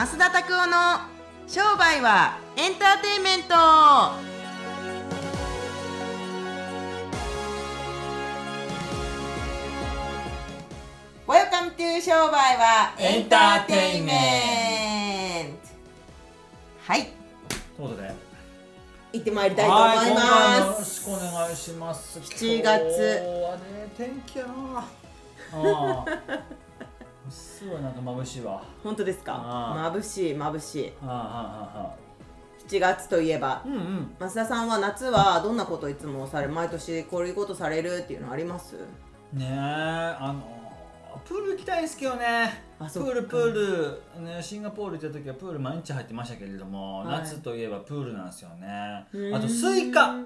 増田拓夫の商売はエンターテインメント。商売はエンターテインメント。はい。ということで。行ってまいりたいと思いはい今回もよろますしくお願いします。7月。ね天気やな ああすごいなんか眩しいわ。本当ですか？あ眩しい眩しい。はあはあはあ。は7月といえば。あうんうん。増田さんは夏はどんなこといつもされ毎年こういうことされるっていうのあります？ねえあのプール行きたいんですけどね。プールプール、ね、シンガポール行った時はプール毎日入ってましたけれども、はい。夏といえばプールなんですよね。あとスイカ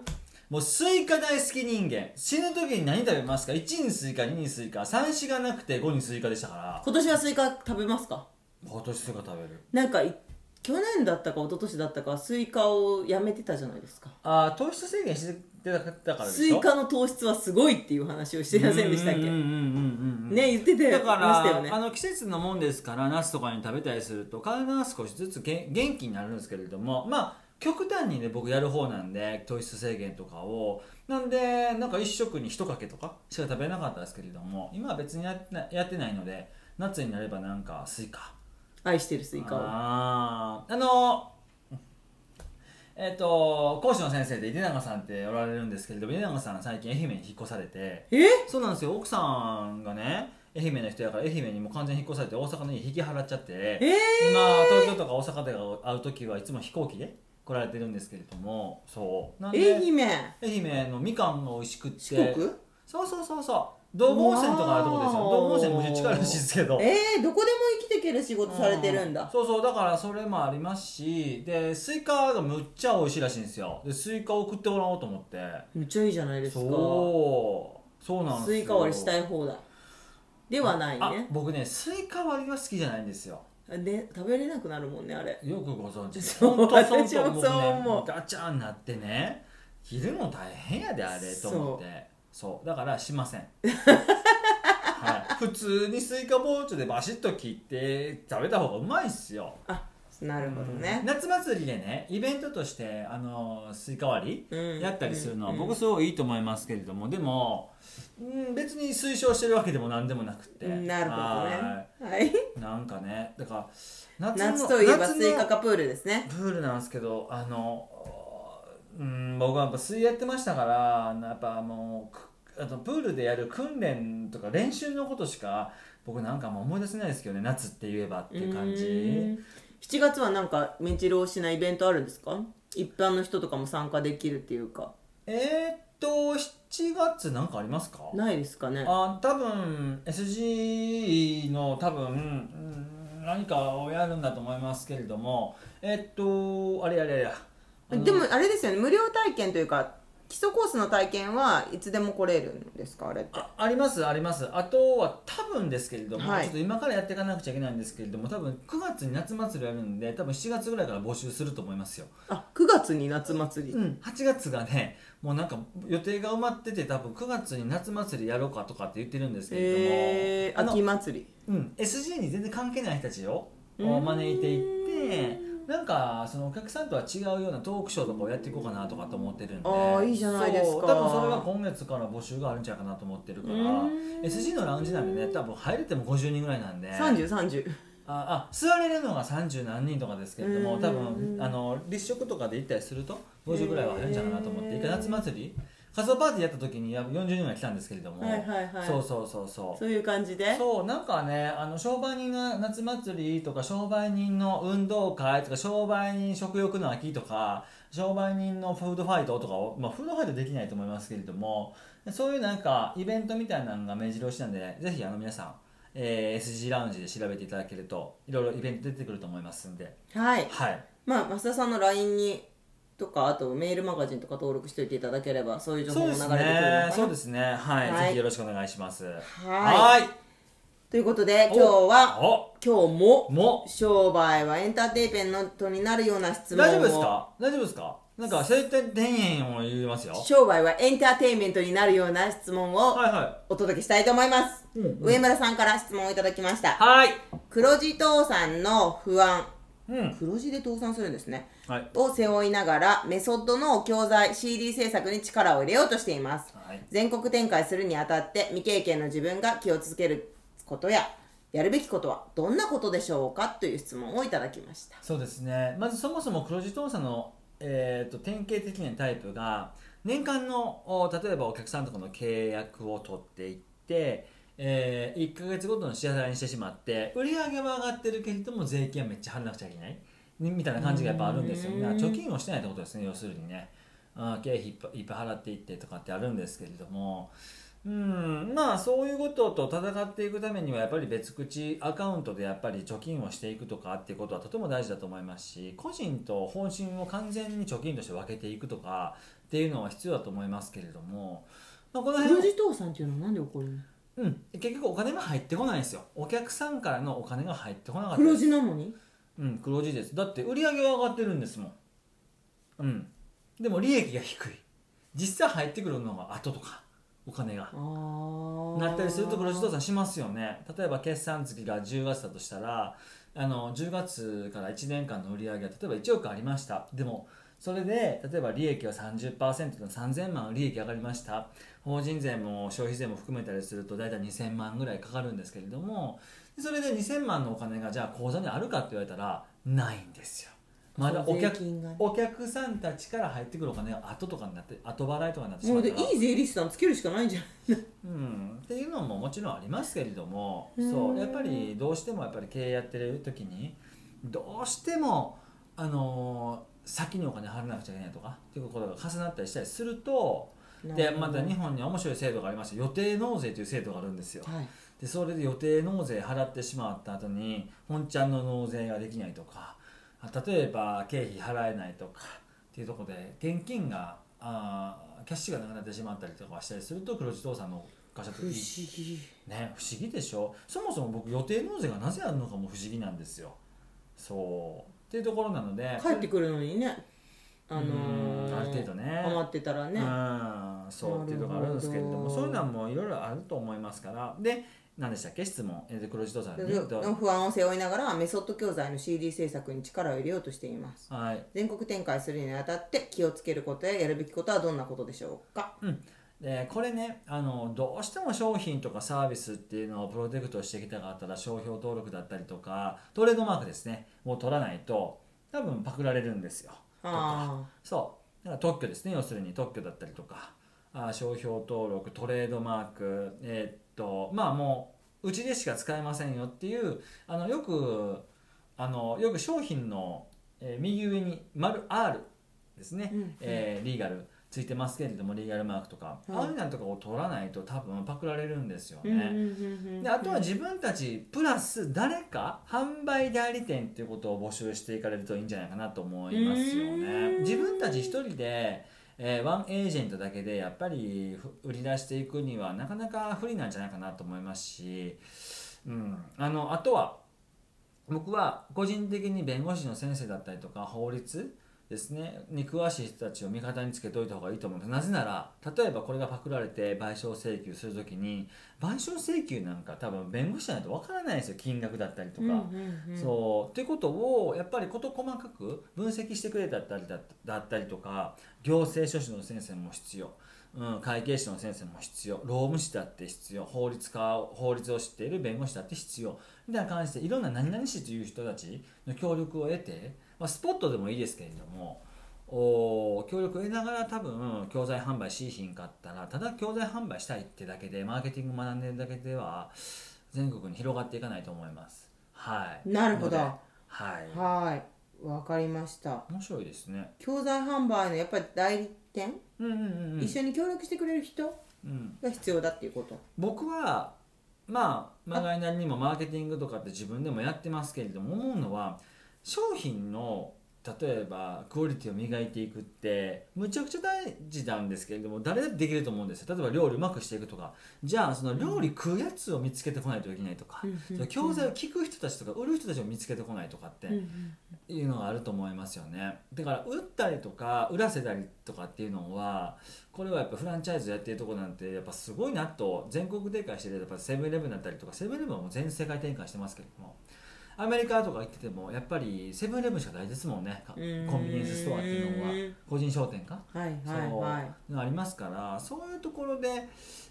もうスイカ大好き人間。死ぬ時に何食べますか？1にスイカ2にスイカ。3、4がなくて5にスイカでしたから。今年はスイカ食べますか？今年スイカ食べる。なんかい去年だったか一昨年だったかスイカをやめてたじゃないですか。ああ糖質制限してたからでしょ？スイカの糖質はすごいっていう話をしてませんでしたっけ？うんうんうんうんうんね言っててだかましたよね。ら、あの季節のもんですから夏とかに食べたりすると体が少しずつげ元気になるんですけれども。まあ極端にね僕やる方なんで糖質制限とかを。なんでなんか一食に一かけとかしか食べなかったですけれども今は別にやってないやってないので夏になればなんかスイカ。愛してるスイカを。あー。あのえっ、と講師の先生で出永さんっておられるんですけれども出永さん最近愛媛に引っ越されて。え？そうなんですよ。奥さんがね愛媛の人やから愛媛にもう完全に引っ越されて大阪の家引き払っちゃって。え今東京とか大阪で会う時はいつも飛行機で来られてるんですけれども。そう。なん愛媛。愛媛のみかんが美味しくって。四国？そうそうそうそう。道後温泉とかあるとこですよ。道後温泉むちゃ近いらしいですけど。えー、どこでも生きていける仕事されてるんだ、そうそう。だからそれもありますし。でスイカがむっちゃ美味しいらしいんですよ。でスイカを送ってもらおうと思って。めっちゃいいじゃないですか。そう。そうなんですよ。スイカ割りしたい放題ではないあね僕ねスイカ割りは好きじゃないんですよで食べれなくなるもんねあれ。よくご存知でそう本当私もそう思う。ガチャになってね。切るの大変やであれと思って。そう。だからしません。はい、普通にスイカ包丁でバシッと切って食べた方がうまいっすよ。あなるほどね、夏祭りでねイベントとしてあのスイカ割りうん。やったりするのはうん。僕すごいいいと思いますけれどもでも、うん、別に推奨してるわけでも何でもなくて。なるほどはね。はい。い。なんかねだから夏の夏といえばスイカかプールですね。プールなんですけどあのうん僕はやっぱ水泳やってましたからやっぱもうくあとプールでやる訓練とか練習のことしか僕なんかもう思い出せないですけどね夏って言えばっていう感うじ7月はなんかメンチローしないイベントあるんですか？一般の人とかも参加できるっていうか。えー、っと7月なんかありますか？ないですかね。あ多分 SG の多分、うん何かをやるんだと思いますけれども。えっとあれあれあれでもあれですよね。無料体験というか基礎コースの体験はいつでも来れるんですかあれって？あありますあります。あとは多分ですけれども、はい。ちょっと今からやっていかなくちゃいけないんですけれども多分9月に夏祭りやるんで多分7月ぐらいから募集すると思いますよ。あ9月に夏祭り、うん。8月がねもうなんか予定が埋まってて多分9月に夏祭りやろうかとかって言ってるんですけれども、えー、あの秋祭り。うん、SG に全然関係ない人たちをうん。招いていってなんかそのお客さんとは違うようなトークショーとかをやっていこうかなとかと思ってるんで。あーいいじゃないですか。多分それが今月から募集があるんじゃないかなと思ってるから。うん。SG のラウンジなんでね多分入れても50人ぐらいなんで。3030ああ座れるのが30何人とかですけれどもうん。多分あの立食とかで行ったりすると50ぐらいは入るんじゃないかなと思って。一回夏祭り仮装パーティーやった時にや40人ぐらい来たんですけれども、はいはいはい。そうそうそうそう。そういう感じで？そうなんかねあの商売人が夏祭りとか商売人の運動会とか商売人食欲の秋とか商売人のフードファイトとかを、まあ、フードファイトできないと思いますけれどもそういうなんかイベントみたいなのが目白押しなんでぜひあの皆さん、えー SG ラウンジで調べていただけるといろいろイベント出てくると思いますんで。はい。はい。まあ増田さんの LINE にとかあとメールマガジンとか登録しておいていただければそういう情報も流れてくるのかそうですね。はい、はい。ぜひよろしくお願いします。はい。はい。ということで今日はお。今日もも。商売はエンターテインメントになるような質問を。大丈夫ですか？大丈夫ですか？なんかそういった田園を言いますよ。商売はエンターテインメントになるような質問をはいはお届けしたいと思います、うんうん。上村さんから質問をいただきました。いはい。黒字父さんの不安。うん黒字で倒産するんですね。はい。を背負いながらメソッドの教材 CD 制作に力を入れようとしています。はい。全国展開するにあたって未経験の自分が気をつけることややるべきことはどんなことでしょうかという質問をいただきました。そうですね。まずそもそも黒字倒産の、えー、と典型的なタイプが年間のお例えばお客さんとかの契約を取っていって、え1ヶ月ごとの支払いにしてしまって売り上げは上がってるけれども税金はめっちゃ払わなくちゃいけない。みみたいな感じがやっぱあるんですよね。貯金をしてないってことですね要するにね。あー経費いっぱい払っていってとかってあるんですけれども。うんまあそういうことと戦っていくためにはやっぱり別口アカウントでやっぱり貯金をしていくとかっていうことはとても大事だと思いますし個人と本心を完全に貯金として分けていくとかっていうのは必要だと思いますけれども、まあ、この辺黒字倒産っていうのはなんで起こるの？うん、結局お金が入ってこないんですよ。お客さんからのお金が入ってこなかった。黒字なのに？うん黒字です。だって売り上げは上がってるんですもん。うん。でも利益が低い。実際入ってくるのが後とか。お金が。なったりすると黒字倒産しますよね。例えば決算月が10月だとしたらあの10月から1年間の売り上げが例えば1億ありました。でもそれで例えば利益は30%の3000万利益上がりました。法人税も消費税も含めたりすると大体2000万ぐらいかかるんですけれどもそれで2000万のお金がじゃあ口座にあるかって言われたらないんですよ。まだお税客お客さんたちから入ってくるお金が後とかになって後払いとかになってしもうでまったらいい税理士さんつけるしかないんじゃない うん、っていうのももちろんありますけれどもうん。そうやっぱりどうしてもやっぱり経営やってる時にどうしても、あのー先にお金払わなくちゃいけないとかっていうことが重なったりしたりするとでまた日本には面白い制度がありまして予定納税という制度があるんですよ。はい。でそれで予定納税払ってしまった後に本ちゃんの納税ができないとかあ例えば経費払えないとかっていうところで現金があーキャッシュがなくなってしまったりとかしたりすると黒字倒産の会社って不思議。ね不思議でしょ？そもそも僕予定納税がなぜあるのかも不思議なんですよ。そうっていうところなので帰ってくるのにね。あのうんーある程度ね。余ってたらね。うんそうっていうところあるんですけれどもそういうのはもういろいろあると思いますから。で何でしたっけ？質問。えーで黒字倒産に。の不安を背負いながらメソッド教材の CD 制作に力を入れようとしています。はい。全国展開するにあたって気をつけることややるべきことはどんなことでしょうか？でこれねあのどうしても商品とかサービスっていうのをプロテクトしてきたかったら商標登録だったりとかトレードマークですねを取らないと多分パクられるんですよ。あそう。だから特許ですね。要するに特許だったりとか。あ商標登録トレードマークえーっとまあもううちでしか使えませんよっていうあのよくあのよく商品の、えー右上に丸 R ですね、うん。えーリーガルついてますけれどもリーガルマークとか、はい。ああいうのとかを取らないと多分パクられるんですよね。であとは自分たちプラス誰か販売代理店っていうことを募集していかれるといいんじゃないかなと思いますようね自分たち一人で、えーワンエージェントだけでやっぱりふ売り出していくにはなかなか不利なんじゃないかなと思いますし、うん、あのあとは僕は個人的に弁護士の先生だったりとか法律ですね。に詳しい人たちを味方につけておいた方がいいと思うんです。なぜなら例えばこれがパクられて賠償請求するときに賠償請求なんか多分弁護士じゃないとわからないんですよ。金額だったりとか。うんうんうん。そう。っていうことをやっぱり事細かく分析してくれたりだだったりとか行政書士の先生も必要、うん、会計士の先生も必要。労務士だって必要。法律家を法律を知っている弁護士だって必要。みたいな感じでいろんな何々士という人たちの協力を得て、まあ、スポットでもいいですけれどもお協力を得ながら多分教材販売しひんかったらただ教材販売したいってだけでマーケティング学んでるだけでは全国に広がっていかないと思います。はい、なるほど。はい。はい。わかりました。面白いですね。教材販売のやっぱり代理店、うんうんうんうん。一緒に協力してくれる人？うん、が必要だっていうこと？僕はまあまがいなりにもマーケティングとかって自分でもやってますけれども思うのは商品の例えばクオリティを磨いていくってむちゃくちゃ大事なんですけれども誰だってできると思うんですよ。例えば料理うまくしていくとか。じゃあその料理食うやつを見つけてこないといけないとか、その教材を聞く人たちとか売る人たちを見つけてこないとかって、いうのがあると思いますよね。だから売ったりとか売らせたりとかっていうのはこれはやっぱフランチャイズやってるとこなんてやっぱすごいなと全国展開してるやっぱセブンイレブンだったりとかセブンイレブンはもう全世界展開してますけれどもアメリカとか行っててもやっぱりセブンイレブンしかないですもんね。かコンビニエンスストアっていうのは。個人商店か。はいはいはい。のありますからそういうところで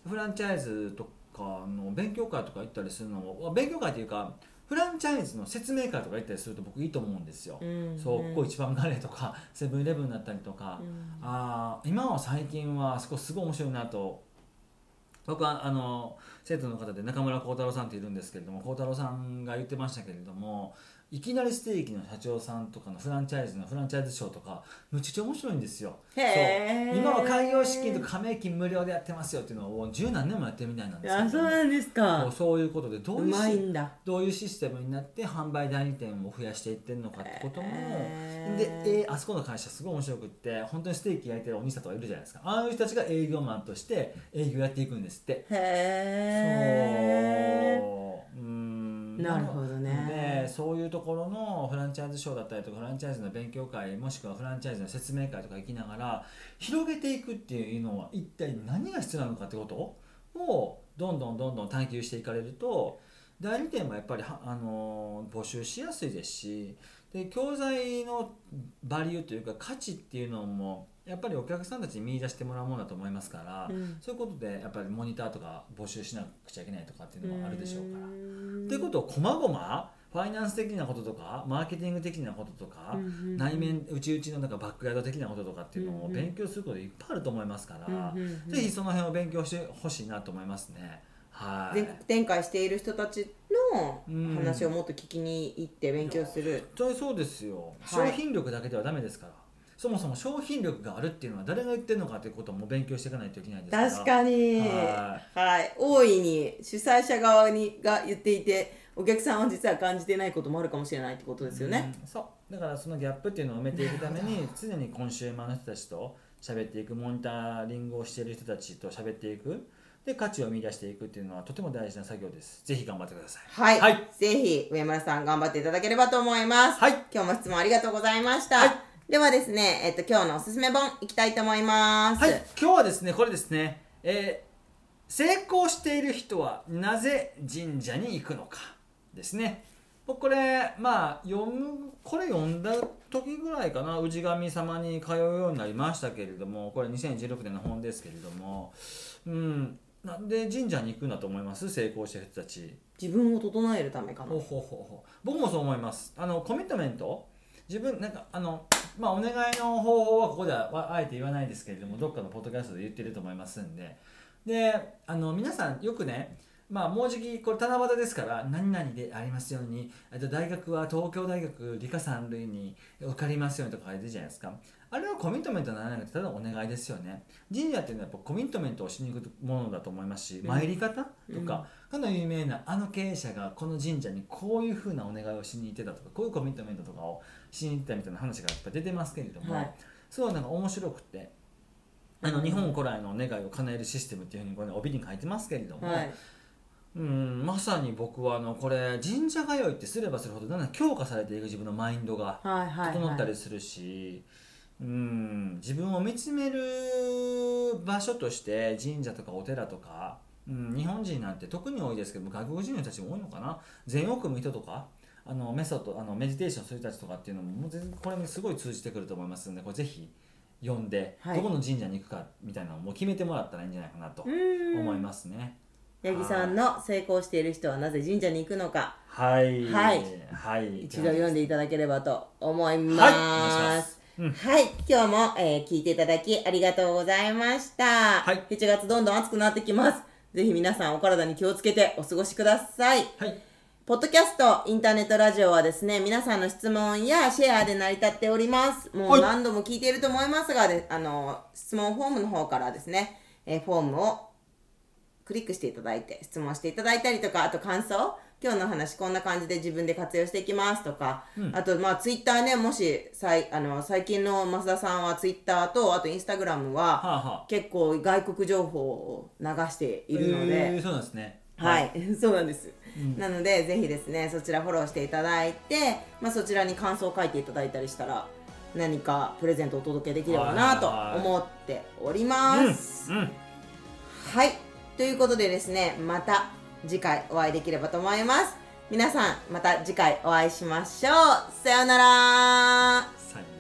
フランチャイズとかの勉強会とか行ったりするのも勉強会というかフランチャイズの説明会とか行ったりすると僕いいと思うんですよ。うん。そうここ一番カレーとかセブンイレブンだったりとか、うん。あー今は最近はすごいすごい面白いなと僕はあの生徒の方で中村幸太郎さんっているんですけれども幸太郎さんが言ってましたけれどもいきなりステーキの社長さんとかのフランチャイズのフランチャイズショーとかむちゃくちゃ面白いんですよ。そう。今は開業資金とか加盟金無料でやってますよっていうのを十何年もやってるみたいなんですけあどそうなんですか。そういうことでどうういうどういうシステムになって販売代理店を増やしていってるのかってことも、で、えーあそこの会社すごい面白くって本当にステーキ焼いてるお兄さんとかいるじゃないですかああいう人たちが営業マンとして営業やっていくんですって。へえなるほどねでそういうところのフランチャイズショーだったりとかフランチャイズの勉強会もしくはフランチャイズの説明会とか行きながら広げていくっていうのは一体何が必要なのかってことをどんどんどんどん探求していかれると代理店もやっぱりはあの募集しやすいですしで教材のバリューというか価値っていうのもやっぱりお客さんたちに見出してもらうものだと思いますから、うん。そういうことでやっぱりモニターとか募集しなくちゃいけないとかっていうのもあるでしょうから。ん。っていうことをこまごまファイナンス的なこととかマーケティング的なこととか、うんうんうん。内面内々のなんかバックヤード的なこととかっていうのをうんうん勉強することいっぱいあると思いますから、うんうんうん。ぜひその辺を勉強してほしいなと思いますね。はい。全国展開している人たちのうん話をもっと聞きに行って勉強する、本当にそうですよ、はい。商品力だけではダメですから。そもそも商品力があるっていうのは誰が言ってるのかということも勉強していかないといけないですから。確かに。ははい。大いに主催者側にが言っていてお客さんは実は感じてないこともあるかもしれないってことですよね、うんそう。だからそのギャップっていうのを埋めていくために常にコンシューマーの人たちと喋っていくモニタリングをしている人たちと喋っていく。で価値を見出していくっていうのはとても大事な作業です。ぜひ頑張ってください。はい、はい。ぜひ上村さん頑張っていただければと思います、はい。今日も質問ありがとうございました、はい。ではですね、えっと、今日のおすすめ本いきたいと思います、はい。今日はですねこれですね、えー成功している人はなぜ神社に行くのかですね。僕これまあ読むこれ読んだ時ぐらいかな。氏神様に通うようになりましたけれどもこれ2016年の本ですけれども。うん。なんで神社に行くんだと思います？成功してる人たち。自分を整えるためかな。ほうほうほうほう。僕もそう思います。あのコミットメント？自分なんかあのまあお願いの方法はここではあえて言わないですけれどもどっかのポッドキャストで言ってると思いますんで。であの皆さんよくねまあもうじきこれ七夕ですから何々でありますように大学は東京大学理科三類に受かりますようにとか書いてるじゃないですか。あれはコミットメントにならなくてただお願いですよね。神社っていうのはやっぱコミットメントをしに行くものだと思いますし、うん。参り方とか、かの有名なあの経営者がこの神社にこういうふうなお願いをしに行ってたとかこういうコミットメントとかをしに行ったみたいな話がやっぱ出てますけれども、はい。すごいなんか面白くてあの日本古来の願いを叶えるシステムっていうふうにこれ、ね、帯に書いてますけれども、はいうんまさに僕はあのこれ神社通いってすればするほどだんだん強化されていく自分のマインドが。整ったはい。りするし、うん自分を見つめる場所として神社とかお寺とか、うん、日本人なんて特に多いですけど外国人の人たちも多いのかな。禅を組む人とか。あのメソッドあのメディテーションする人たちとかっていうのももう全然これにすごい通じてくると思いますのでこれぜひ読んで、はい。どこの神社に行くかみたいなのをもう決めてもらったらいいんじゃないかなと思いますね。八木さんの成功している人はなぜ神社に行くのか。はい、はい。はい、一度読んでいただければと思います。はい。お願いします。うん。はい、今日も、えー聞いていただきありがとうございました。はい。7月どんどん暑くなってきます。ぜひ皆さんお体に気をつけてお過ごしください。はい。ポッドキャスト、インターネットラジオはですね、皆さんの質問やシェアで成り立っております。もはい。う何度も聞いていると思いますが、であの、質問フォームの方からですね、えーフォームをクリックしていただいて、質問していただいたりとか、あと感想、今日の話こんな感じで自分で活用していきますとか、あとまあツイッターね、もしさいあの最近の増田さんはツイッターと、あとインスタグラムは、結構外国情報を流しているので、えーそうなんですね。はい、そうなんです、なのでぜひですねそちらフォローしていただいて、まあ、そちらに感想を書いていただいたりしたら何かプレゼントをお届けできればなと思っております、うん。うん。はいということでですね、また次回お会いできればと思います。皆さん、また次回お会いしましょう。さようなら。